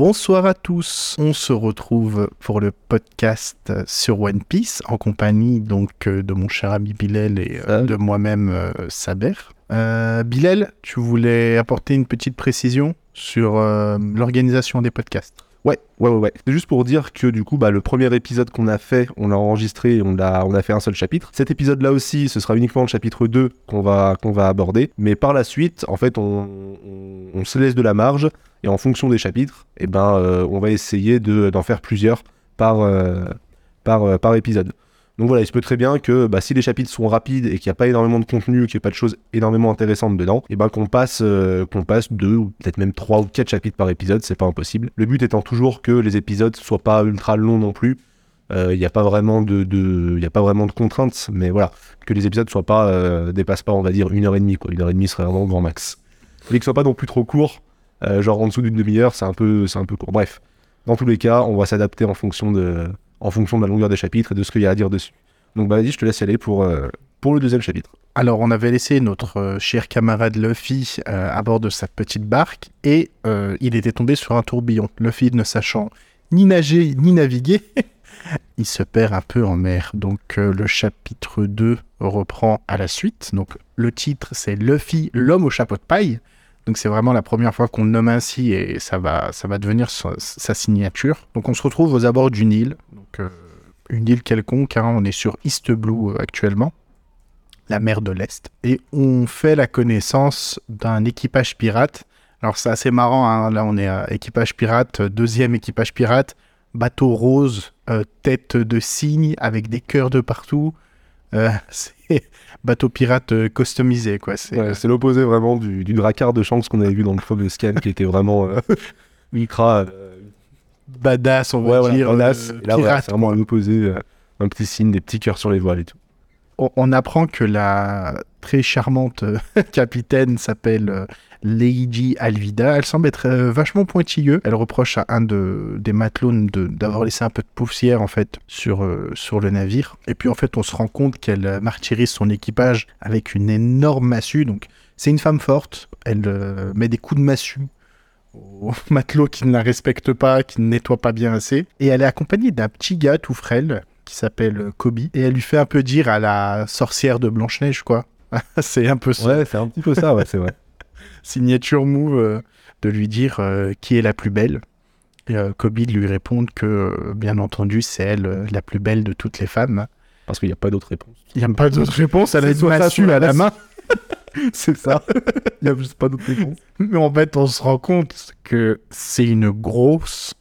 Bonsoir à tous. On se retrouve pour le podcast sur One Piece en compagnie donc euh, de mon cher ami Bilal et euh, de moi-même euh, Saber. Euh, Bilal, tu voulais apporter une petite précision sur l'organisation des podcasts? Ouais, ouais, ouais, ouais. C'est juste pour dire que du coup, bah, le premier épisode qu'on a fait, on l'a enregistré on a, fait un seul chapitre. Cet épisode-là aussi, ce sera uniquement le chapitre 2 qu'on va, qu'on va aborder. Mais par la suite, en fait, on, on, on se laisse de la marge et en fonction des chapitres, eh ben, euh, on va essayer de, d'en faire plusieurs par, euh, par, euh, par épisode. Donc voilà, il se peut très bien que bah, si les chapitres sont rapides et qu'il n'y a pas énormément de contenu, qu'il n'y a pas de choses énormément intéressantes dedans, et ben qu'on passe, euh, qu'on passe deux ou peut-être même trois ou quatre chapitres par épisode, c'est pas impossible. Le but étant toujours que les épisodes soient pas ultra longs non plus. Il n'y a pas vraiment de, a pas vraiment de contraintes, mais voilà, que les épisodes soient pas euh, dépassent pas, on va dire une heure et demie. Une heure et demie serait vraiment grand max. Et qu'ils soient pas non plus trop courts, euh, genre en dessous d'une demi-heure, c'est un peu court. Bref, dans tous les cas, on va s'adapter en fonction de, en fonction de la longueur des chapitres et de ce qu'il y a à dire dessus. Donc bah vas-y, je te laisse y aller pour, euh, pour le deuxième chapitre. Alors, on avait laissé notre euh, cher camarade Luffy euh, à bord de sa petite barque et il était tombé sur un tourbillon. Luffy, ne sachant ni nager ni naviguer, il se perd un peu en mer. Donc, le chapitre 2 reprend à la suite. Donc, le titre, c'est Luffy, l'homme au chapeau de paille. Donc, c'est vraiment la première fois qu'on le nomme ainsi et ça va, devenir sa, signature. Donc, on se retrouve aux abords d'une île. Euh, une île quelconque. hein. On est sur East Blue euh, actuellement la mer de l'Est. Et on fait la connaissance d'un équipage pirate. Alors c'est assez marrant, hein. là on est à équipage pirate, euh, deuxième équipage pirate, bateau rose, tête de cygne avec des cœurs de partout. Euh, c'est bateau pirate euh, customisé quoi. C'est Ouais, c'est l'opposé vraiment du, du dracard de chance qu'on avait vu dans le premier scan qui était vraiment euh, ultra euh, badass on va ouais, dire. euh, là, pirate, c'est vraiment un opposé, euh, un petit signe, des petits cœurs sur les voiles et tout. on, on apprend que la très charmante euh, capitaine s'appelle Lady Alvida. Elle semble être euh, vachement pointilleuse. Elle reproche à un de, des matelots de- d'avoir laissé un peu de poussière en fait sur, euh, sur le navire. Et puis en fait, on se rend compte qu'elle euh, martyrise son équipage avec une énorme massue. Donc c'est une femme forte. Elle met des coups de massue aux matelots qui ne la respectent pas, qui ne nettoient pas bien assez. Et elle est accompagnée d'un petit gars tout frêle qui s'appelle Kobe. Et elle lui fait un peu dire à la sorcière de Blanche-Neige, quoi. c'est un peu ça. Ouais, c'est un petit peu ça, ouais, c'est vrai. Signature move euh, de lui dire euh, qui est la plus belle. Et euh, Kobe lui répond que, bien entendu, c'est elle la plus belle de toutes les femmes. Parce qu'il n'y a pas d'autre réponse. Il n'y a pas d'autre réponse, elle a une massue à la la main. c'est ça. Il n'y a juste pas d'autre réponse. Mais en fait, on se rend compte que c'est une grosse,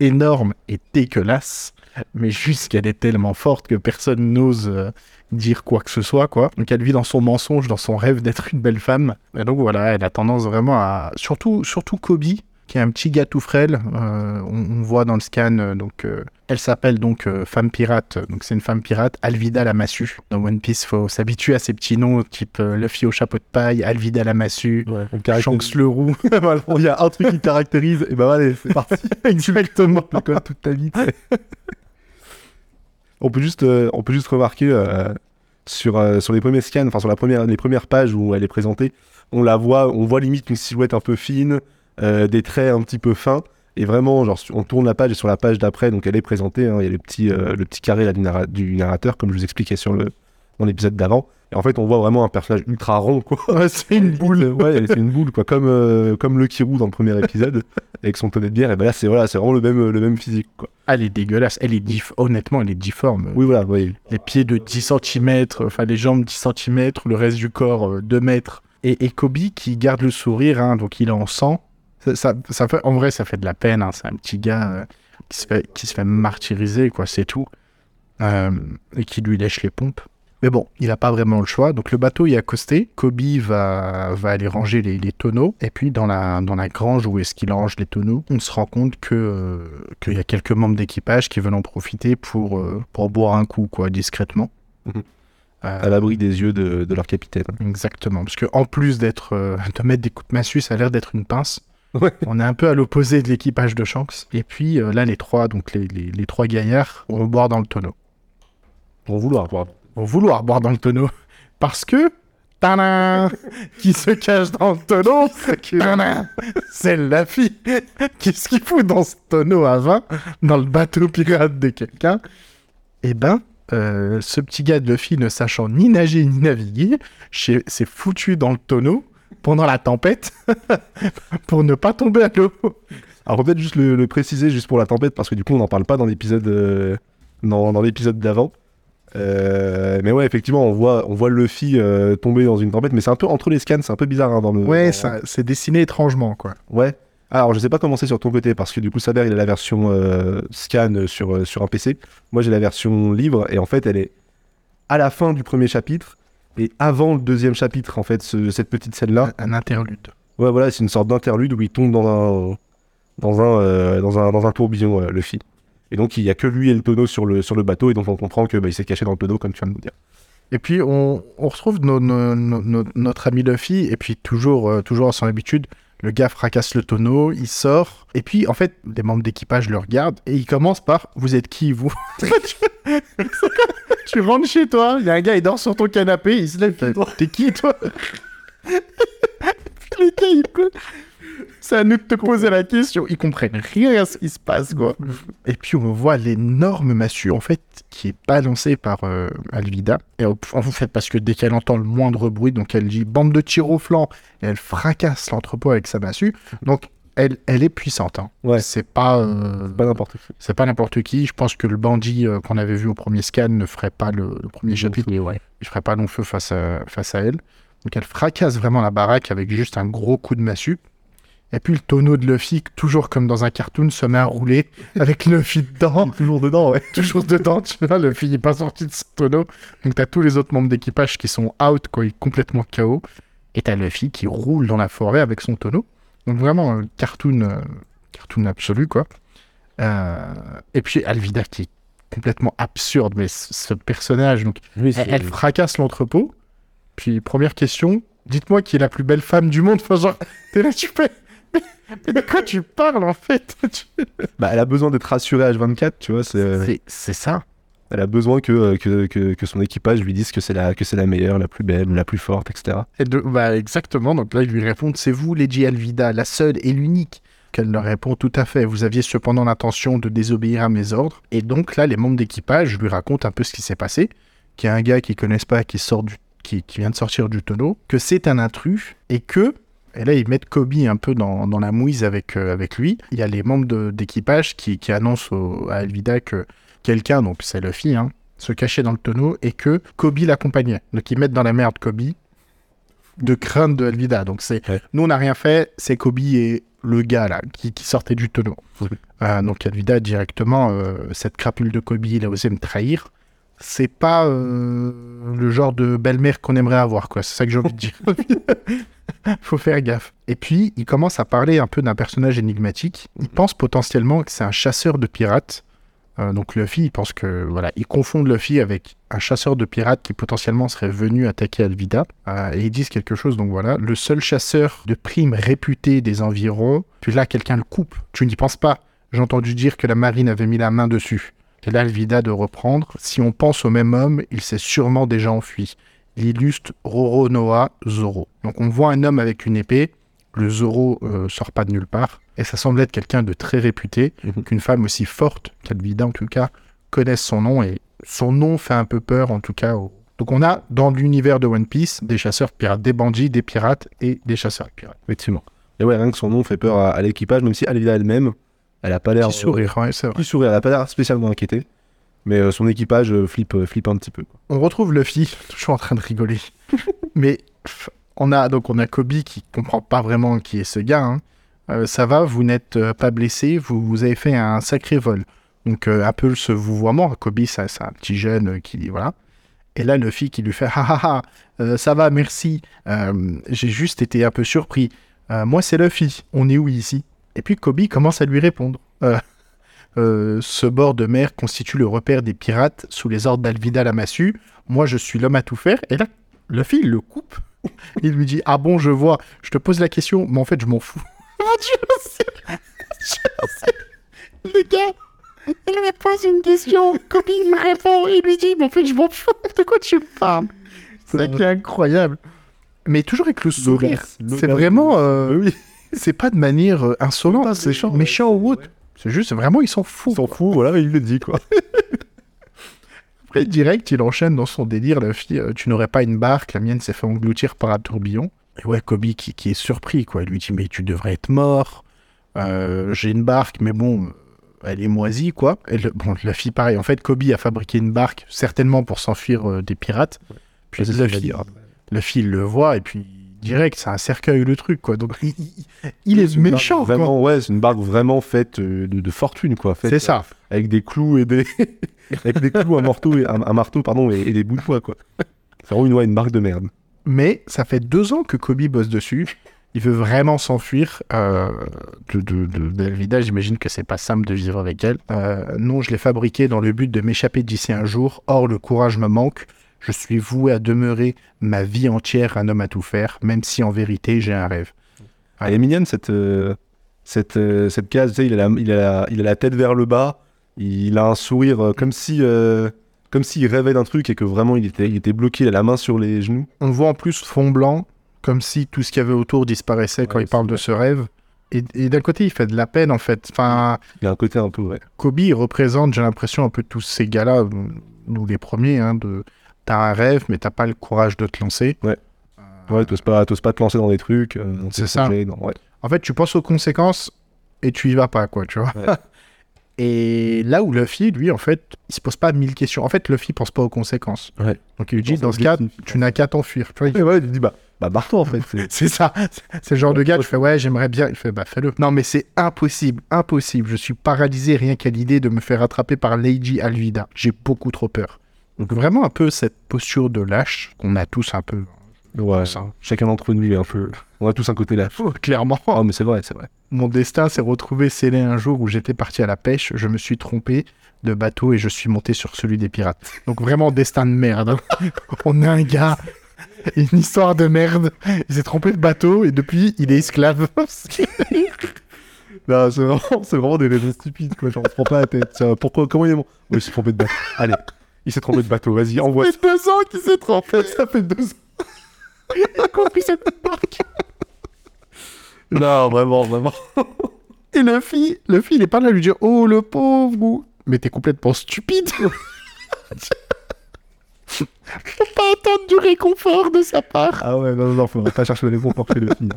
énorme et dégueulasse. Mais juste qu'elle est tellement forte que personne n'ose euh, dire quoi que ce soit, quoi. Donc elle vit dans son mensonge, dans son rêve d'être une belle femme. Et donc voilà, elle a tendance vraiment à... Surtout, surtout Kobe, qui est un petit gars tout frêle. euh, on, on voit dans le scan, euh, donc... elle s'appelle donc femme pirate, donc c'est une femme pirate, Alvida la massue. Dans One Piece, faut s'habituer à ces petits noms, type Luffy au chapeau de paille, Alvida la massue, Ouais, Shanks le roux. Voilà, Il y a un truc qui caractérise, et ben allez, c'est parti. Exactement. Toute ta vie. On, peut juste, euh, on peut juste remarquer euh, sur, euh, sur les premiers scans, enfin sur les premières pages où elle est présentée, on la voit, on voit limite une silhouette un peu fine, des traits un petit peu fins. Et vraiment, on tourne la page et sur la page d'après, donc elle est présentée. hein, Il y a le petit, carré du narrateur, comme je vous expliquais sur le, dans l'épisode d'avant. Et en fait, on voit vraiment un personnage ultra rond, quoi. c'est une boule. ouais, c'est une boule, quoi. Comme, euh, comme le Kirou dans le premier épisode, avec son tonnet de bière. Et ben là, c'est voilà, vraiment le même, le même physique, quoi. Ah, elle est dégueulasse. Elle est dif... Honnêtement, elle est difforme. Oui, voilà, oui. Les pieds de 10 cm, enfin les jambes 10 cm, le reste du corps euh, 2 mètres. Et, et Kobe qui garde le sourire, hein, donc il est en sang. Ça, ça, ça fait, en vrai, ça fait de la peine. hein. C'est un petit gars euh, qui, se fait, qui se fait martyriser, quoi, c'est tout. Euh, et qui lui lèche les pompes. Mais bon, il n'a pas vraiment le choix. Donc le bateau y est accosté. Kobe va, va aller ranger les, les tonneaux. Et puis dans la, dans la grange où est-ce qu'il range les tonneaux, on se rend compte que euh, qu'il y a quelques membres d'équipage qui veulent en profiter pour, euh, pour boire un coup, quoi, discrètement. Mhm. Euh, À l'abri des yeux de, de leur capitaine. Exactement, parce que en plus d'être de mettre des coups de massue, ça a l'air d'être une pince. Ouais. On est un peu à l'opposé de l'équipage de Shanks. Et puis là, les trois, donc les, les, les trois gaillards, vont boire dans le tonneau. Pour vouloir, quoi. Vont vouloir boire dans le tonneau, parce que Tadam qui se cache dans le tonneau. C'est la fille. Qu'est-ce qu'il fout dans ce tonneau à vin, dans le bateau pirate de quelqu'un? Eh ben, euh, ce petit gars de Luffy, ne sachant ni nager ni naviguer, s'est foutu dans le tonneau pendant la tempête pour ne pas tomber à l'eau. Alors peut-être juste le, le préciser juste pour la tempête parce que du coup on n'en parle pas dans l'épisode euh, dans, dans l'épisode d'avant. Euh, mais ouais, effectivement, on voit, on voit Luffy euh, tomber dans une tempête, mais c'est un peu entre les scans, c'est un peu bizarre hein, dans le. Ouais, dans- c'est dessiné étrangement, quoi. Ouais. Alors, je sais pas comment c'est sur ton côté, parce que du coup, Saber, il a la version euh, scan sur, euh, sur un PC. Moi, j'ai la version livre, et en fait, elle est à la fin du premier chapitre, et avant le deuxième chapitre, en fait, ce- cette petite scène-là. Un interlude. Ouais, voilà, c'est une sorte d'interlude où il tombe dans un, dans un, dans un, dans un tourbillon, Luffy. Et donc, il y a que lui et le tonneau sur le, sur le bateau, et donc on comprend que bah, s'est caché dans le tonneau, comme tu viens de nous dire. Et puis, on, on retrouve nos- notre ami Luffy, et puis toujours, euh, toujours à son habitude, le gars fracasse le tonneau, il sort, et puis, en fait, les membres d'équipage le regardent, et il commence par « Vous êtes qui, vous ?» Tu rentres chez toi, il y a un gars, il dort sur ton canapé, il se lève, T'es qui, toi? C'est à nous de te poser la question. Ils comprennent rien à ce qui se passe, quoi. Et puis on voit l'énorme massue, en fait, qui est balancée par euh, Alvida. Et en fait, parce que dès qu'elle entend le moindre bruit, donc elle dit bande de tir au flanc, et elle fracasse l'entrepôt avec sa massue. Donc elle, elle est puissante. hein. Ouais. C'est pas, euh, Pas n'importe qui. c'est pas n'importe qui. Je pense que le bandit euh, qu'on avait vu au premier scan ne ferait pas le, le premier chapitre. Il ferait pas long feu face à, face à elle. Donc elle fracasse vraiment la baraque avec juste un gros coup de massue. Et puis le tonneau de Luffy, toujours comme dans un cartoon, se met à rouler avec Luffy dedans. Toujours dedans, ouais. toujours dedans, tu vois, Luffy n'est pas sorti de ce tonneau. Donc t'as tous les autres membres d'équipage qui sont out, quoi, il est complètement KO. Et t'as Luffy qui roule dans la forêt avec son tonneau. Donc vraiment, un cartoon, euh, cartoon absolu, quoi. Euh, et puis Alvida qui est complètement absurde, mais ce ce personnage, donc Oui, elle, elle fracasse l'entrepôt. Puis, première question, dites-moi qui est la plus belle femme du monde. Enfin, genre, t'es là, tu fais. Mais, de quoi tu parles en fait? Bah, elle a besoin d'être rassurée H24, tu vois. C'est, C'est- C'est ça. elle a besoin que, euh, que, que, que son équipage lui dise que c'est la, que c'est la meilleure, la plus belle, la plus forte, etc. Et de- bah, exactement. Donc là, ils lui répondent C'est vous, Lady Alvida, la seule et l'unique. Qu'elle leur répond Tout à fait. Vous aviez cependant l'intention de désobéir à mes ordres. Et donc là, les membres d'équipage lui racontent un peu ce qui s'est passé. Qu'il y a un gars qu'ils connaissent pas qui, sort du, qui, qui vient de sortir du tonneau. Que c'est un intrus. Et que. Et là, ils mettent Kobe un peu dans, dans la mouise avec, euh, avec lui. Il y a les membres d'équipage qui, qui annoncent au- à Alvida que quelqu'un, donc c'est Luffy, hein, se cachait dans le tonneau et que Kobe l'accompagnait. Donc ils mettent dans la merde Kobe de crainte de Alvida. Donc c'est Ouais. nous on n'a rien fait, c'est Kobe et le gars là qui, qui sortait du tonneau. Euh, donc Alvida directement euh, cette crapule de Kobe, il a osé me trahir. C'est pas euh, le genre de belle-mère qu'on aimerait avoir quoi. C'est ça que j'ai envie de dire. Faut faire gaffe. Et puis il commence à parler un peu d'un personnage énigmatique. Il pense potentiellement que c'est un chasseur de pirates. Euh, donc Luffy, il pense que voilà, il confond Luffy avec un chasseur de pirates qui potentiellement serait venu attaquer Alvida. Euh, et ils disent quelque chose, donc voilà, le seul chasseur de prime réputé des environs, puis là quelqu'un le coupe. Tu n'y penses pas. J'ai entendu dire que la marine avait mis la main dessus. Et là Alvida de reprendre. Si on pense au même homme, il s'est sûrement déjà enfui. L'illustre Roronoa Zoro. Donc on voit un homme avec une épée. Le Zoro euh, sort pas de nulle part. Et ça semble être quelqu'un de très réputé Mhm. qu'une femme aussi forte qu'Alvida en tout cas connaisse son nom et son nom fait un peu peur en tout cas. Donc on a dans l'univers de One Piece des chasseurs pirates, des bandits, des pirates et des chasseurs de pirates. Effectivement. Et ouais, rien que son nom fait peur à, à l'équipage, même si Alvida elle-même, elle a pas l'air. Petit sourire, ouais, c'est vrai. Petit sourire, elle a pas l'air spécialement inquiétée. Mais euh, son équipage euh, flippe, euh, flippe un petit peu. quoi. On retrouve Luffy, toujours en train de rigoler. Mais on a donc on a Kobe qui comprend pas vraiment qui est ce gars. hein. Euh, ça va, vous n'êtes pas blessé, vous, vous avez fait un sacré vol. Donc euh, un peu ce vouvoiement. Kobe, c'est un petit jeune qui voilà. Et là, Luffy qui lui fait ha ha, euh, ça va, merci. J'ai juste été un peu surpris. Moi, c'est Luffy. On est où ici? Et puis Kobe commence à lui répondre. Euh, euh, ce bord de mer constitue le repère des pirates sous les ordres d'Alvida la massue. Moi, je suis l'homme à tout faire. Et là, Luffy, il le coupe. Il lui dit Ah bon, je vois. Je te pose la question, mais en fait, je m'en fous. je sais. Je sais. Le gars, il lui pose une question. Kobe me répond. Il lui dit Mais en fait, je m'en fous. De quoi tu me parles? C'est ça qui est incroyable. Mais toujours avec le sourire. C'est vraiment. euh, Oui, c'est pas de manière euh, insolente, c'est méchant, méchant, autre. C'est juste vraiment, ils s'en foutent. il s'en fout, voilà, il le dit quoi. Après, direct, il enchaîne dans son délire. La fille, euh, tu n'aurais pas une barque, la mienne s'est fait engloutir par un tourbillon. Et ouais, Kobe qui, qui est surpris, quoi. Il lui dit, mais tu devrais être mort. Euh, J'ai une barque, mais bon, elle est moisie, quoi. Et le- bon, la fille, pareil. En fait, Kobe a fabriqué une barque, certainement pour s'enfuir euh, des pirates. Puis la fille, la fille il le voit, et puis direct, c'est un cercueil, le truc, quoi. Donc, il, est méchant, quoi. Vraiment, ouais, c'est une barque vraiment faite euh, de, de fortune, quoi. C'est ça. euh, avec des clous et des. avec des clous, un marteau, et, un, un marteau pardon, et, et des bouts de bois, quoi. C'est vraiment une, ouais, une barque de merde. Mais ça fait deux ans que Kobe bosse dessus. Il veut vraiment s'enfuir euh, de, de, de. J'imagine que c'est pas simple de vivre avec elle. Euh, non, je l'ai fabriqué dans le but de m'échapper d'ici un jour. Or, le courage me manque. Je suis voué à demeurer ma vie entière un homme à tout faire, même si en vérité j'ai un rêve. Elle est mignonne, cette, euh, cette, euh, cette case. Tu sais, il, a la, il, a la, il a la tête vers le bas. Il a un sourire euh, comme si. comme s'il rêvait d'un truc et que vraiment il était, il était bloqué, il a la main sur les genoux. On voit en plus fond blanc, comme si tout ce qu'il y avait autour disparaissait quand il parle de ce rêve. Et, et d'un côté, il fait de la peine en fait. Enfin, Il a un côté un peu, ouais. Kobe il représente, j'ai l'impression, un peu tous ces gars-là, nous les premiers, hein, de t'as un rêve, mais t'as pas le courage de te lancer. Ouais. Euh, Ouais, t'oses pas, t'oses pas te lancer dans des trucs. euh, dans C'est ça. projets, non, ouais. En fait, tu penses aux conséquences et tu y vas pas, quoi, tu vois. Ouais. et là où Luffy, lui, en fait, il se pose pas mille questions. En fait, Luffy pense pas aux conséquences. Ouais. Donc il lui dit, Dans ce cas, tu n'as qu'à t'enfuir. Tu vois, il- Et ouais, il dit bah, bah barre-toi en fait. c'est- ça. C'est le genre de gars, tu fais ouais, j'aimerais bien. Il fait bah fais-le. Non, mais c'est impossible, impossible. Je suis paralysé rien qu'à l'idée de me faire attraper par Lady Alvida. J'ai beaucoup trop peur. Donc vraiment un peu cette posture de lâche qu'on a tous un peu. Ouais, Ça. chacun d'entre nous est un peu. On a tous un côté là. Clairement. Oh, mais c'est vrai, c'est vrai. Mon destin s'est retrouvé scellé un jour où j'étais parti à la pêche. Je me suis trompé de bateau et je suis monté sur celui des pirates. Donc vraiment destin de merde. hein. On a un gars. Une histoire de merde. Il s'est trompé de bateau et depuis il est esclave. Non, c'est vraiment, vraiment des raisons stupides, quoi. Genre, on se prend pas la tête. Pourquoi, comment il est bon Oui, il s'est trompé de bateau. Allez, il s'est trompé de bateau. Vas-y, envoie. Ça fait deux ans qu'il s'est trompé. Ça fait deux ans. Il a compris cette barque. Non, vraiment, vraiment. Et le fille, le fille, il est pas là à lui dire Oh le pauvre Mais t'es complètement stupide. Faut pas attendre du réconfort de sa part. Ah ouais, non, non, non, faudrait pas chercher les conforts chez le film.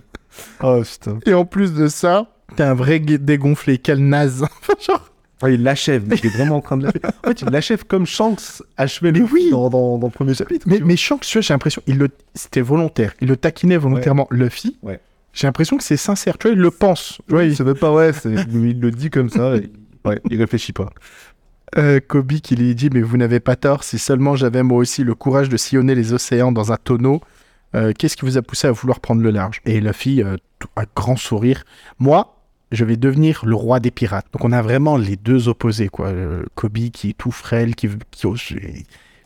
Oh putain. Et en plus de ça, t'es un vrai dégonflé, quel naze. Genre, Ah, il l'achève, mais il est vraiment en train de l'achever. En fait, il l'achève comme Shanks achevait le oui. dans, dans, dans le premier chapitre. mais, mais Shanks, tu vois, j'ai l'impression, il le, c'était volontaire. Il le taquinait volontairement. Luffy, Ouais. j'ai l'impression que c'est sincère. Tu vois, il le pense. Tu vois, il- même pas ouais, il le dit comme ça. et- Ouais, il réfléchit pas. Euh, Kobe qui lui dit mais vous n'avez pas tort si seulement j'avais moi aussi le courage de sillonner les océans dans un tonneau euh, qu'est-ce qui vous a poussé à vouloir prendre le large? Et Luffy euh, un grand sourire moi je vais devenir le roi des pirates donc on a vraiment les deux opposés quoi Euh, Kobe qui est tout frêle qui, qui ose-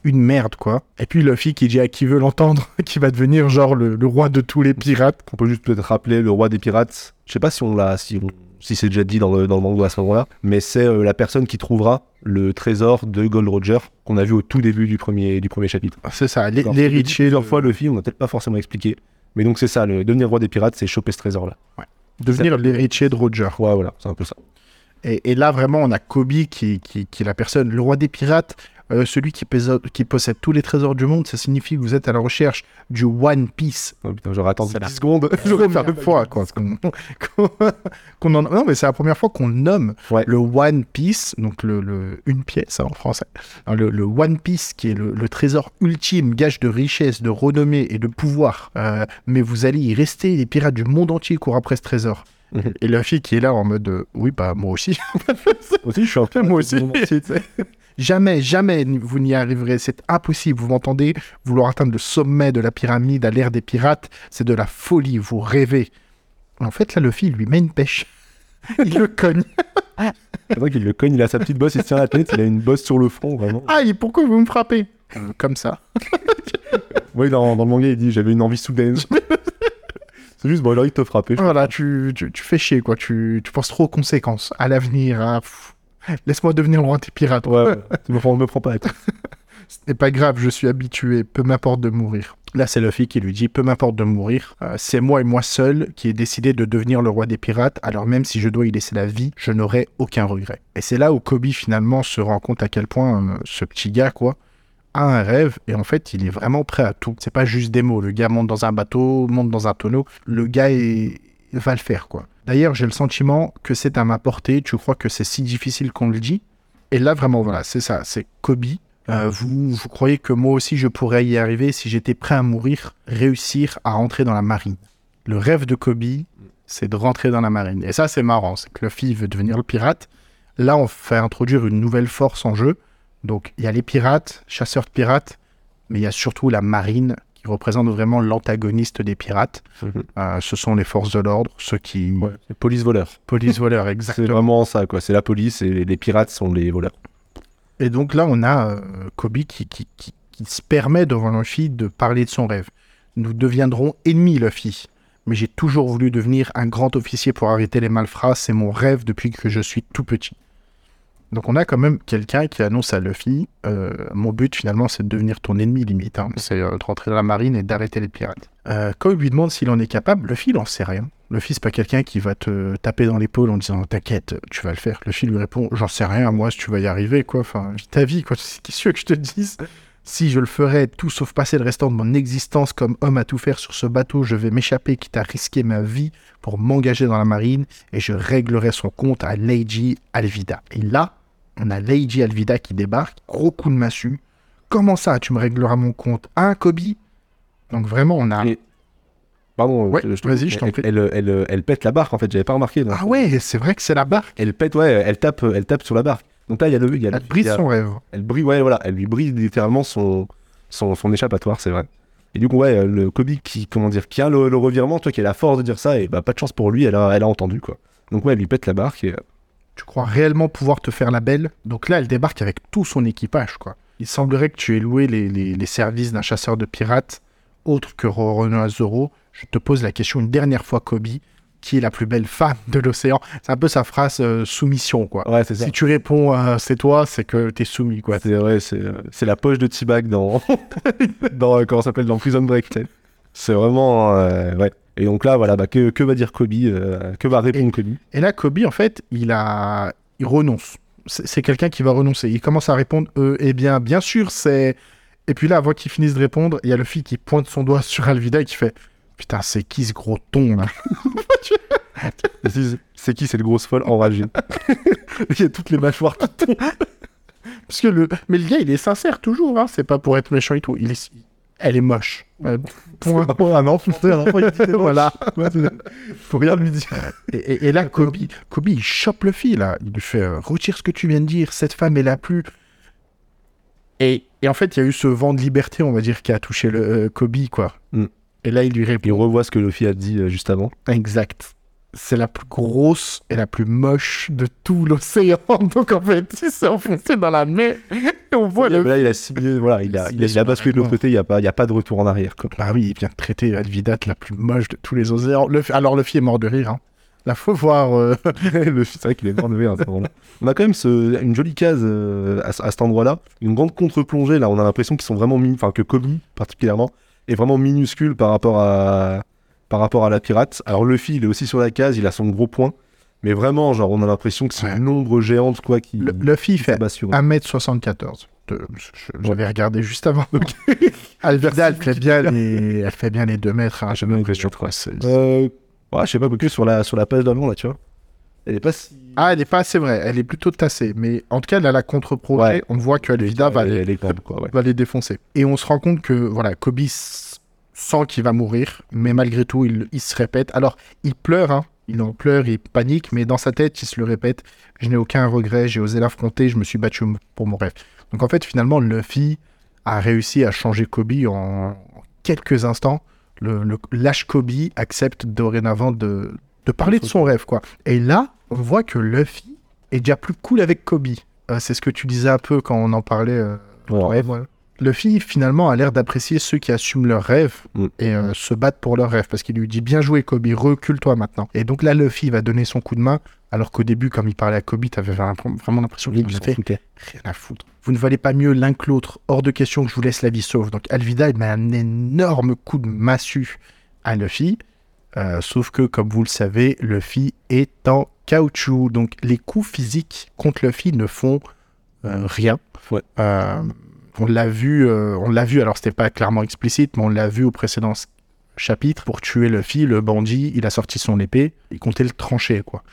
une merde quoi et puis Luffy qui dit à qui veut l'entendre qui va devenir genre le, le roi de tous les pirates On peut juste peut-être rappeler le roi des pirates. Je sais pas si on l'a, si, on- si c'est déjà dit dans le, dans le manga à ce moment-là, mais c'est euh, la personne qui trouvera le trésor de Gold Roger qu'on a vu au tout début du premier, du premier chapitre. c'est ça l'héritier plusieurs fois film, on n'a peut-être pas forcément expliqué. Mais donc c'est ça, le devenir roi des pirates, c'est choper ce trésor-là. Devenir l'héritier de Roger Ouais, voilà, c'est un peu ça. Et, et là, vraiment, on a Kobe qui, qui, qui est la personne, le roi des pirates, euh, celui qui, pèse- qui possède tous les trésors du monde. Ça signifie que vous êtes à la recherche du One Piece. Oh, putain, j'aurais attendu C'est la 10 secondes. J'aurais faire deux fois, quoi. Qu'on, qu'on- qu'on en- Non, mais c'est la première fois qu'on nomme Ouais. le One Piece, donc le, le- une pièce hein, en français. Alors, le, le One Piece qui est le, le trésor ultime, gage de richesse, de renommée et de pouvoir. Euh, mais vous allez y rester, les pirates du monde entier courent après ce trésor. Et la fille qui est là en mode euh, oui bah moi aussi aussi, je suis un peu Moi aussi. Jamais, jamais vous n'y arriverez. C'est impossible. Vous m'entendez Vouloir atteindre le sommet de la pyramide à l'ère des pirates, c'est de la folie. Vous rêvez. En fait, là, le fil lui met une pêche. Il le cogne. C'est vrai qu'il le cogne, il a sa petite bosse, il se tient la tête, il a une bosse sur le front, vraiment. Aïe, pourquoi vous me frappez? Euh, Comme ça. Oui, dans, dans le manga, il dit j'avais une envie soudaine. c'est juste, bon, alors il te frapper. Voilà, tu, tu, tu fais chier, quoi. Tu, tu penses trop aux conséquences, à l'avenir. à- pff. Laisse-moi devenir le roi des pirates. Ouais, ouais. Tu me prends pas la tête. Ce n'est pas grave, je suis habitué. Peu m'importe de mourir. Là, c'est Luffy qui lui dit Peu m'importe de mourir, euh, c'est moi et moi seul qui ai décidé de devenir le roi des pirates, alors même si je dois y laisser la vie, je n'aurai aucun regret. Et c'est là où Kobe finalement se rend compte à quel point euh, ce petit gars, quoi, a un rêve et en fait, il est vraiment prêt à tout. C'est pas juste des mots. Le gars monte dans un bateau, monte dans un tonneau. Le gars est... va le faire, quoi. D'ailleurs, j'ai le sentiment que c'est à ma portée. Tu crois que c'est si difficile qu'on le dit? Et là, vraiment, voilà, c'est ça. C'est Kobe. Euh, vous, vous croyez que moi aussi je pourrais y arriver si j'étais prêt à mourir, réussir à rentrer dans la marine? Le rêve de Kobe, c'est de rentrer dans la marine. Et ça, c'est marrant. C'est que Luffy veut devenir le pirate. Là, on fait introduire une nouvelle force en jeu. Donc, il y a les pirates, chasseurs de pirates, mais il y a surtout la marine qui représente vraiment l'antagoniste des pirates. Euh, ce sont les forces de l'ordre, ceux qui... Ouais, les police voleurs. Police voleurs, C'est exactement. vraiment ça, quoi. C'est la police et les pirates sont les voleurs. Et donc là, on a euh, Kobe qui, qui, qui- qui se permet devant Luffy de parler de son rêve. Nous deviendrons ennemis, Luffy. Mais j'ai toujours voulu devenir un grand officier pour arrêter les malfrats. C'est mon rêve depuis que je suis tout petit. Donc on a quand même quelqu'un qui annonce à Luffy euh, Mon but finalement, c'est de devenir ton ennemi limite. hein. C'est euh, de rentrer dans la marine et d'arrêter les pirates. Euh, quand il lui demande s'il en est capable, Luffy, il en sait rien. Luffy, c'est pas quelqu'un qui va te taper dans l'épaule en disant T'inquiète, tu vas le faire. Luffy lui répond J'en sais rien, moi, si tu vas y arriver, quoi. Enfin, ta vie, quoi. Qu'est-ce que que je te dise Si je le ferais, tout sauf passer le restant de mon existence comme homme à tout faire sur ce bateau, je vais m'échapper, quitte à risquer ma vie pour m'engager dans la marine et je réglerai son compte à Leiji Alvida. Et là, on a Leiji Alvida qui débarque, gros coup de massue. Comment ça, tu me régleras mon compte? Hein, Kobe? Donc vraiment, on a. Et- Pardon, Ouais, je te- vas-y, je t'en elle, prie. elle, elle- elle pète la barque, en fait, j'avais pas remarqué. donc. Ah ouais, c'est vrai que c'est la barque. Elle pète, ouais, elle tape, elle tape sur la barque. Donc là, il y a le. Y a, Elle brise il y a- son rêve. Elle brise, ouais, voilà, elle lui brise littéralement son, son, son échappatoire, c'est vrai. Et du coup, ouais, le Kobe qui, comment dire, qui a le, le revirement, toi, qui a la force de dire ça, et bah, pas de chance pour lui, elle a, elle a entendu, quoi. Donc, ouais, elle lui pète la barque, et euh, Tu crois réellement pouvoir te faire la belle Donc là, elle débarque avec tout son équipage, quoi. Il semblerait que tu aies loué les, les- les services d'un chasseur de pirates autre que Roronoa Zoro. Je te pose la question une dernière fois, Kobe. Qui est la plus belle femme de l'océan? C'est un peu sa phrase euh, soumission, quoi. ouais, c'est ça. Si tu réponds euh, c'est toi, c'est que t'es soumis, quoi. C'est euh, c'est la poche de T-Bag dans, dans comment ça s'appelle, dans Prison Break. C'est vraiment, ouais. Et donc là, voilà, bah, que, que va dire Kobe euh, Que va répondre Kobe Et là, Kobe, en fait, il a, il renonce. C'est quelqu'un qui va renoncer. Il commence à répondre, euh, eh bien, bien sûr, c'est. Et puis là, avant qu'il finisse de répondre, il y a le fille qui pointe son doigt sur Alvida et qui fait, putain, c'est qui ce gros ton là C'est- C'est qui cette grosse folle enragée Il y a toutes les mâchoires qui tombent. Parce que le, mais le gars, il est sincère toujours. Hein. C'est pas pour être méchant et tout. Il est, elle est moche. Euh, point. un enfant, un enfant, il dit voilà. Faut rien lui dire. Et, et- et là, Kobe, Kobe, il chope le fil, là. Il lui fait euh, Retire ce que tu viens de dire, cette femme est la plus. Et, et en fait, il y a eu ce vent de liberté, on va dire, qui a touché le euh, Kobe, quoi. Mm. Et là, il lui Il répond revoit ce que Luffy a dit euh, juste avant. Exact. C'est la plus grosse et la plus moche de tout l'océan. Donc, en fait, il s'est enfoncé dans la mer. Et on voit le. Là, il a ciblé, voilà, il a, il a, il a basculé de l'autre côté, il n'y a, pas- il y a pas de retour en arrière. Quoi. Bah oui, il vient de traiter Alvidat la plus moche de tous les océans. Le... Alors, le fille est mort de rire. Hein. Là, faut voir. euh, Luffy, c'est vrai qu'il est mort de rire à ce moment-là. On a quand même ce- une jolie case euh, à, ce- à cet endroit-là, une grande contre-plongée. Là, on a l'impression qu'ils sont vraiment mis, enfin que Kobe particulièrement est vraiment minuscule par rapport à par rapport à la pirate. Alors Luffy, il est aussi sur la case, il a son gros point, mais vraiment, genre, on a l'impression que c'est une ombre géante quoi qui. le, fille qui fait s'abat sur eux. 1m74. De- je- J'avais regardé juste avant. Elle fait bien les, elle fait bien les 2 mètres. Hein, J'ai l'impression. quoi. Euh, ouais, je sais pas, que sur la sur la page d'avant là, tu vois. Elle est pas si. Ah, elle est pas assez vraie. Elle est plutôt tassée. Mais en tout cas, elle a la contre-projet. Ouais. On voit que Alvida va, les, va les défoncer. Et on se rend compte que voilà, Kobe sent qu'il va mourir, mais malgré tout, il, il se répète. Alors, il pleure, hein. il en pleure, il panique, mais dans sa tête, il se le répète. Je n'ai aucun regret, j'ai osé l'affronter, je me suis battu pour mon rêve. Donc en fait, finalement, Luffy a réussi à changer Kobe en, quelques instants. Le, le lâche Kobe accepte dorénavant de, de parler de son rêve, quoi. Et là, on voit que Luffy est déjà plus cool avec Kobe. Euh, c'est ce que tu disais un peu quand on en parlait. euh, Ouais. ouais, voilà. Luffy finalement a l'air d'apprécier ceux qui assument leurs rêves Mm. et euh, se battent pour leurs rêves parce qu'il lui dit bien joué Kobe, recule-toi maintenant. Et donc là Luffy va donner son coup de main alors qu'au début quand il parlait à Kobe, t'avais vraiment l'impression qu'il s'en foutait. rien à foutre. Vous ne valez pas mieux l'un que l'autre, hors de question que je vous laisse la vie sauve. Donc Alvida il met un énorme coup de massue à Luffy. Euh, sauf que, comme vous le savez, Luffy est en caoutchouc. Donc les coups physiques contre Luffy ne font euh, rien. Ouais. On l'a vu, euh, on l'a vu. Alors c'était pas clairement explicite, mais on l'a vu au précédent chapitre. Pour tuer Luffy, le bandit, il a sorti son épée, il comptait le trancher, quoi.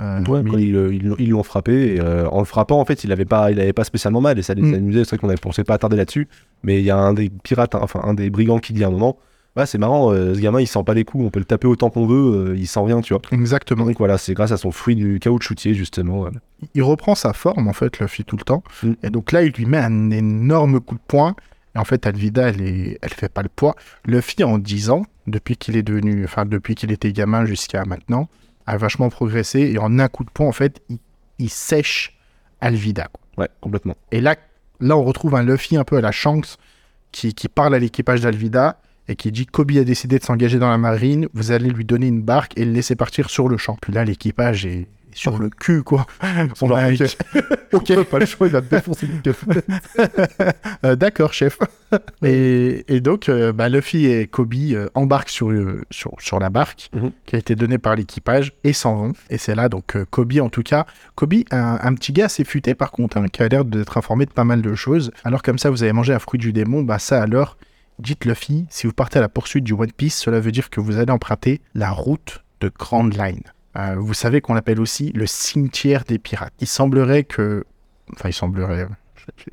Euh, Ouais, mais- ils, ils- ils l'ont frappé, et, euh, en le frappant, en fait, il avait pas, il avait pas spécialement mal, et ça les Mm. amusait. C'est vrai qu'on avait pensé pas attarder là-dessus, mais il y a un des pirates, hein, enfin un des brigands qui dit à un moment, ouais, c'est marrant, euh, ce gamin, il sent pas les coups, on peut le taper autant qu'on veut, euh, il sent rien, tu vois. Exactement. Donc voilà, c'est grâce à son fruit du caoutchoutier, justement. il reprend sa forme, en fait, Luffy, tout le temps. Mm. Et donc là, il lui met un énorme coup de poing. Et en fait, Alvida, elle, est... elle fait pas le poids. Luffy, en 10 ans, depuis qu'il est devenu, enfin, depuis qu'il était gamin jusqu'à maintenant, a vachement progressé. Et en un coup de poing, en fait, il, il sèche Alvida. quoi. Ouais, complètement. Et là, là, on retrouve un Luffy un peu à la Shanks qui, qui parle à l'équipage d'Alvida et qui dit Kobe a décidé de s'engager dans la marine, vous allez lui donner une barque et le laisser partir sur le champ. Puis là, l'équipage est sur le cul, quoi. Son Mec. ok, pas le choix, il va te défoncer café. Euh, D'accord, chef. et, et donc, euh, bah, Luffy et Kobe euh, embarquent sur, euh, sur, sur la barque Mhm. qui a été donnée par l'équipage et s'en vont. Et c'est là, donc, Kobe, en tout cas, Kobe, un, un petit gars assez futé, par contre, hein, qui a l'air d'être informé de pas mal de choses. Alors, comme ça, vous avez mangé un fruit du démon, bah, ça alors, dites Luffy, si vous partez à la poursuite du One Piece, cela veut dire que vous allez emprunter la route de Grand Line. Euh, vous savez qu'on l'appelle aussi le cimetière des pirates. Il semblerait que. Enfin, il semblerait.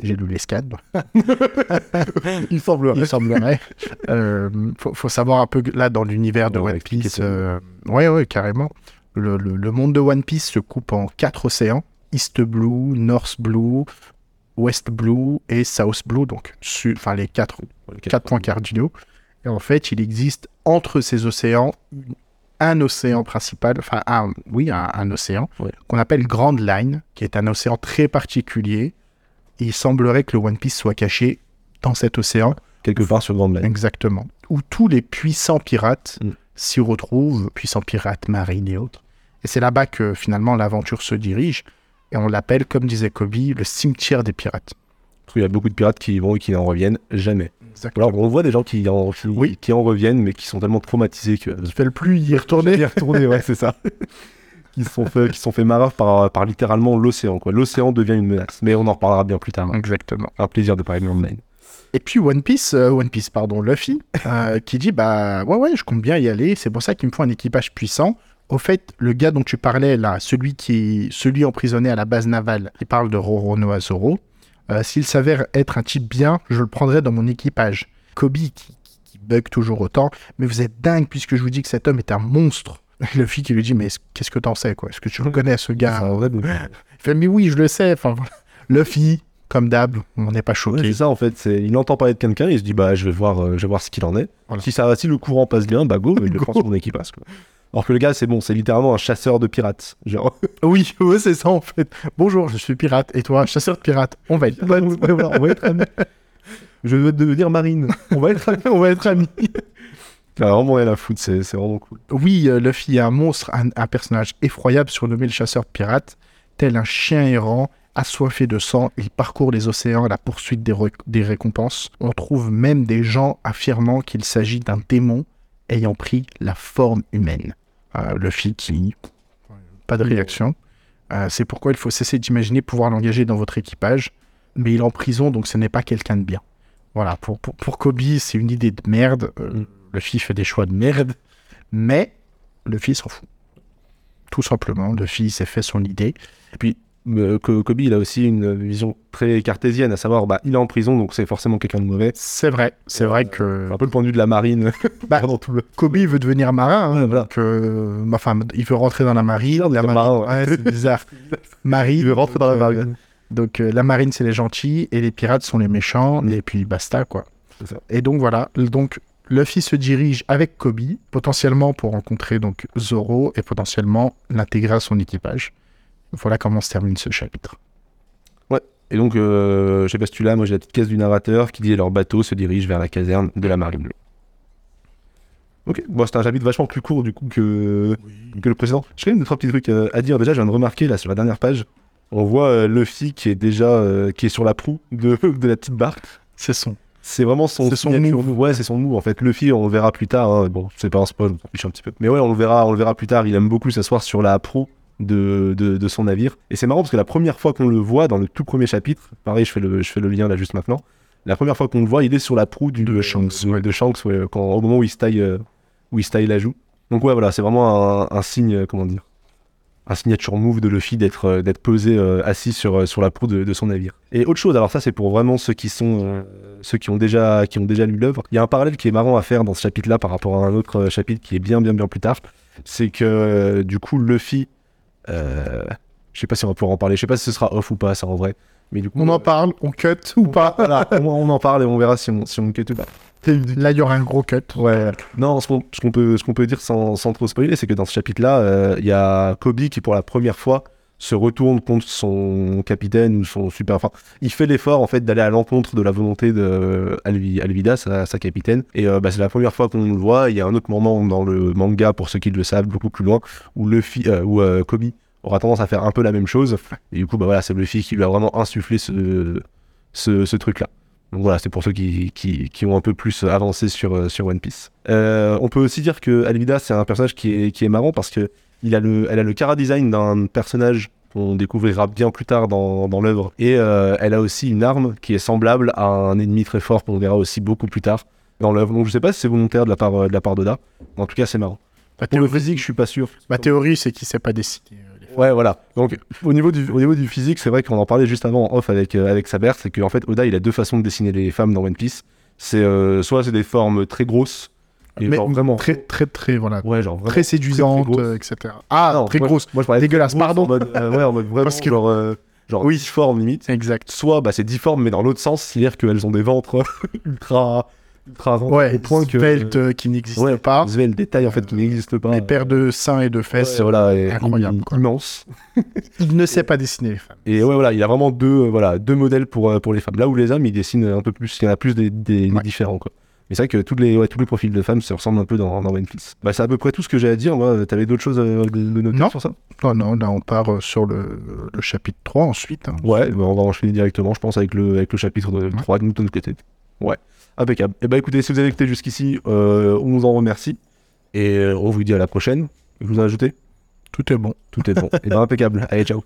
J'ai lu les scans. il semblerait. Il semblerait. Euh, faut, faut savoir un peu que là dans l'univers de One Piece. euh, ouais, ouais, carrément. Le, le- le monde de One Piece se coupe en quatre océans East Blue, North Blue, West Blue et South Blue. Donc, enfin les quatre, quatre points cardinaux. Et en fait, il existe entre ces océans un océan principal, enfin, un, oui, un, un océan Ouais. qu'on appelle Grand Line, qui est un océan très particulier. Et il semblerait que le One Piece soit caché dans cet océan. Quelque part sur Grande Line. Exactement. Où tous les puissants pirates Mm. s'y retrouvent, puissants pirates, marines et autres. Et c'est là-bas que finalement l'aventure se dirige. Et on l'appelle, comme disait Kobe, le cimetière des pirates. Parce qu'il y a beaucoup de pirates qui y vont et qui n'en reviennent jamais. Exactement. Alors on voit des gens qui en, qui, Oui. qui en reviennent, mais qui sont tellement traumatisés que. Je fais le plus y retourner. y retourner, ouais, c'est ça. qui sont fait, qui sont fait par, par littéralement l'océan, quoi. L'océan devient une menace. Mais on en reparlera bien plus tard. Exactement. Un plaisir de parler de Grand Line. Et puis One Piece, euh, One Piece, pardon, Luffy, euh, qui dit bah ouais ouais, je compte bien y aller. C'est pour ça qu'il me faut un équipage puissant. Au fait, le gars dont tu parlais là, celui qui, celui emprisonné à la base navale, il parle de Roronoa Zoro. Euh, S'il s'avère être un type bien, je le prendrai dans mon équipage. Kobe qui, qui- qui bug toujours autant, mais vous êtes dingue puisque je vous dis que cet homme est un monstre. Luffy qui lui dit mais est-ce- qu'est-ce que t'en sais quoi? Est-ce que tu le connais ce gars? Il fait mais oui, je le sais. Enfin. Luffy, comme d'hab, on n'est pas Ouais, choqué. c'est ça en fait. c'est- Il entend parler de quelqu'un, il se dit bah je vais voir, euh, je vais voir ce qu'il en est. Voilà. Si ça, si le courant passe bien, bah go, je le Go. prends sur mon équipage. Quoi. Alors que le gars, c'est bon, c'est littéralement un chasseur de pirates. Genre, Oui, ouais, c'est ça en fait. Bonjour, je suis pirate. Et toi, chasseur de pirates On va être Ouais, ouais, voilà, on va être amis. Je dois devenir marine. On va être amis. on va être amis. Il a vraiment rien à foutre, c'est vraiment cool. Oui, euh, Luffy est un monstre, un, un personnage effroyable surnommé le chasseur de pirates. Tel un chien errant, assoiffé de sang, il parcourt les océans à la poursuite des récompenses. On trouve même des gens affirmant qu'il s'agit d'un démon ayant pris la forme humaine. Euh, Luffy qui... Pas de réaction. Euh, c'est pourquoi il faut cesser d'imaginer pouvoir l'engager dans votre équipage. Mais il est en prison, donc ce n'est pas quelqu'un de bien. Voilà, pour, pour, pour Kobe, c'est une idée de merde. Euh, Mm. Luffy fait des choix de merde. Mais Luffy s'en fout. Tout simplement, Luffy s'est fait son idée. Euh, Ko- Kobe, il a aussi une vision très cartésienne, à savoir, bah, il est en prison, donc c'est forcément quelqu'un de mauvais. C'est vrai, c'est vrai que un peu le point de vue de la marine. Bah, dans tout le... Kobe veut devenir marin. hein, Ouais, voilà. donc, euh, enfin, il veut rentrer dans la marine. La marine, marin, ouais. ouais, c'est bizarre. marine. Il veut rentrer dans la euh, marine. Donc euh, la marine c'est les gentils et les pirates sont les méchants et puis basta quoi. Ça. Et donc voilà, donc Luffy se dirige avec Kobe potentiellement pour rencontrer donc Zoro et potentiellement l'intégrer à son équipage. Voilà comment se termine ce chapitre. Et donc, euh, je sais pas si tu l'as, moi j'ai la petite case du narrateur qui dit leur bateau se dirige vers la caserne de la marine bleue. Ok, bon, c'est un chapitre vachement plus court du coup que, que le précédent. J'ai quand même deux, trois petits trucs euh, à dire. Déjà, je viens de remarquer là sur la dernière page, on voit euh, Luffy qui est déjà euh, qui est sur la proue de, de la petite barque. C'est son. C'est vraiment son, C'est son move. Ouais, c'est son move en fait. Luffy, on le verra plus tard. hein. Bon, c'est pas un spoil, on s'en fiche un petit peu. Mais ouais, on le verra, on le verra plus tard. Il aime beaucoup s'asseoir sur la proue de, de, de son navire. Et c'est marrant parce que la première fois qu'on le voit dans le tout premier chapitre, pareil, je fais le, je fais le lien là juste maintenant. La première fois qu'on le voit, il est sur la proue du, De Shanks, ouais, de Shanks, ouais, quand, au moment où il se taille, euh, où il se taille la joue. Donc ouais, voilà, c'est vraiment un, un signe, euh, comment dire, un signature move de Luffy d'être euh, d'être posé euh, assis sur, sur la proue de, de son navire. Et autre chose, alors ça c'est pour vraiment ceux qui sont ceux qui ont déjà qui ont déjà lu l'œuvre. Il y a un parallèle qui est marrant à faire dans ce chapitre-là par rapport à un autre chapitre qui est bien bien bien plus tard. C'est que du coup Luffy, euh, je sais pas si on va pouvoir en parler, je sais pas si ce sera off ou pas ça en vrai, mais du coup On en euh, parle, on cut ou pas? voilà, on, on en parle et on verra si on si on cut ou pas. Là, il y aura un gros cut. Ouais. Non, ce qu'on peut, ce qu'on peut dire sans, sans trop spoiler, c'est que dans ce chapitre-là, euh, il y a Kobe qui, pour la première fois, se retourne contre son capitaine ou son super. Enfin, il fait l'effort en fait d'aller à l'encontre de la volonté de Alvi- Alvida, sa, capitaine. Et euh, bah, c'est la première fois qu'on le voit. Il y a un autre moment dans le manga, pour ceux qui le savent, beaucoup plus loin, où Luffy, euh, où euh, Kobe aura tendance à faire un peu la même chose. Et du coup, bah voilà, c'est Luffy qui lui a vraiment insufflé ce, ce, ce truc-là. Donc voilà, c'est pour ceux qui, qui, qui ont un peu plus avancé sur, euh, sur One Piece. On peut aussi dire que Alvida, c'est un personnage qui est, qui est marrant parce que il a le, elle a le cara design d'un personnage qu'on découvrira bien plus tard dans, dans l'œuvre. Et euh, elle a aussi une arme qui est semblable à un ennemi très fort qu'on verra aussi beaucoup plus tard dans l'œuvre. Donc je sais pas si c'est volontaire de la part, euh, de la part d'Oda. En tout cas, c'est marrant. Ma Pour le physique, je suis pas sûr. ma théorie, c'est qu'il sait pas dessiner. euh, Ouais, voilà. Donc, au niveau du, au niveau du physique, c'est vrai qu'on en parlait juste avant en off avec, euh, avec Saber, c'est qu'en fait, Oda, il a deux façons de dessiner les femmes dans One Piece. C'est euh, soit c'est des formes très grosses, et Mais genre vraiment. Très, très, très, voilà. Ouais, genre vraiment. Très séduisante, euh, etc. Ah, Non, très moi- grosse. Moi, je Dégueulasse, grosse pardon. En mode, euh, ouais, en mode vraiment, Parce que- genre, euh, genre Oui. difforme limite. Exact. Soit bah, c'est difforme, mais dans l'autre sens, c'est-à-dire qu'elles ont des ventres ultra. ultra rentrés Ouais, au point que. svelte euh, qui n'existe ouais, pas. Svelte, détail en fait qui n'existe pas. Les paires de seins et de fesses. voilà, et incroyable, quoi. immense. Il ne sait pas dessiner les femmes. Et ouais, voilà, il a vraiment deux, euh, voilà, deux modèles pour, euh, pour les femmes. Là où les hommes, ils dessinent un peu plus, il y en a plus des, des- différents, quoi. Mais c'est vrai que tous les, ouais, tous les profils de femmes se ressemblent un peu dans, dans One Piece. Bah, c'est à peu près tout ce que j'ai à dire. Moi, t'avais d'autres choses à, noter Non. sur ça? Non, non, là, on part euh, sur le, le chapitre 3 ensuite. hein. Ouais, bah, on va enchaîner directement, je pense, avec le, avec le chapitre de 3 de Newton côté. Ouais, impeccable. Et bah écoutez, si vous avez écouté jusqu'ici, euh, on vous en remercie. Et euh, on vous dit à la prochaine. Vous en ajoutez? Tout est bon. Tout est bon. Et bah impeccable. Allez, ciao.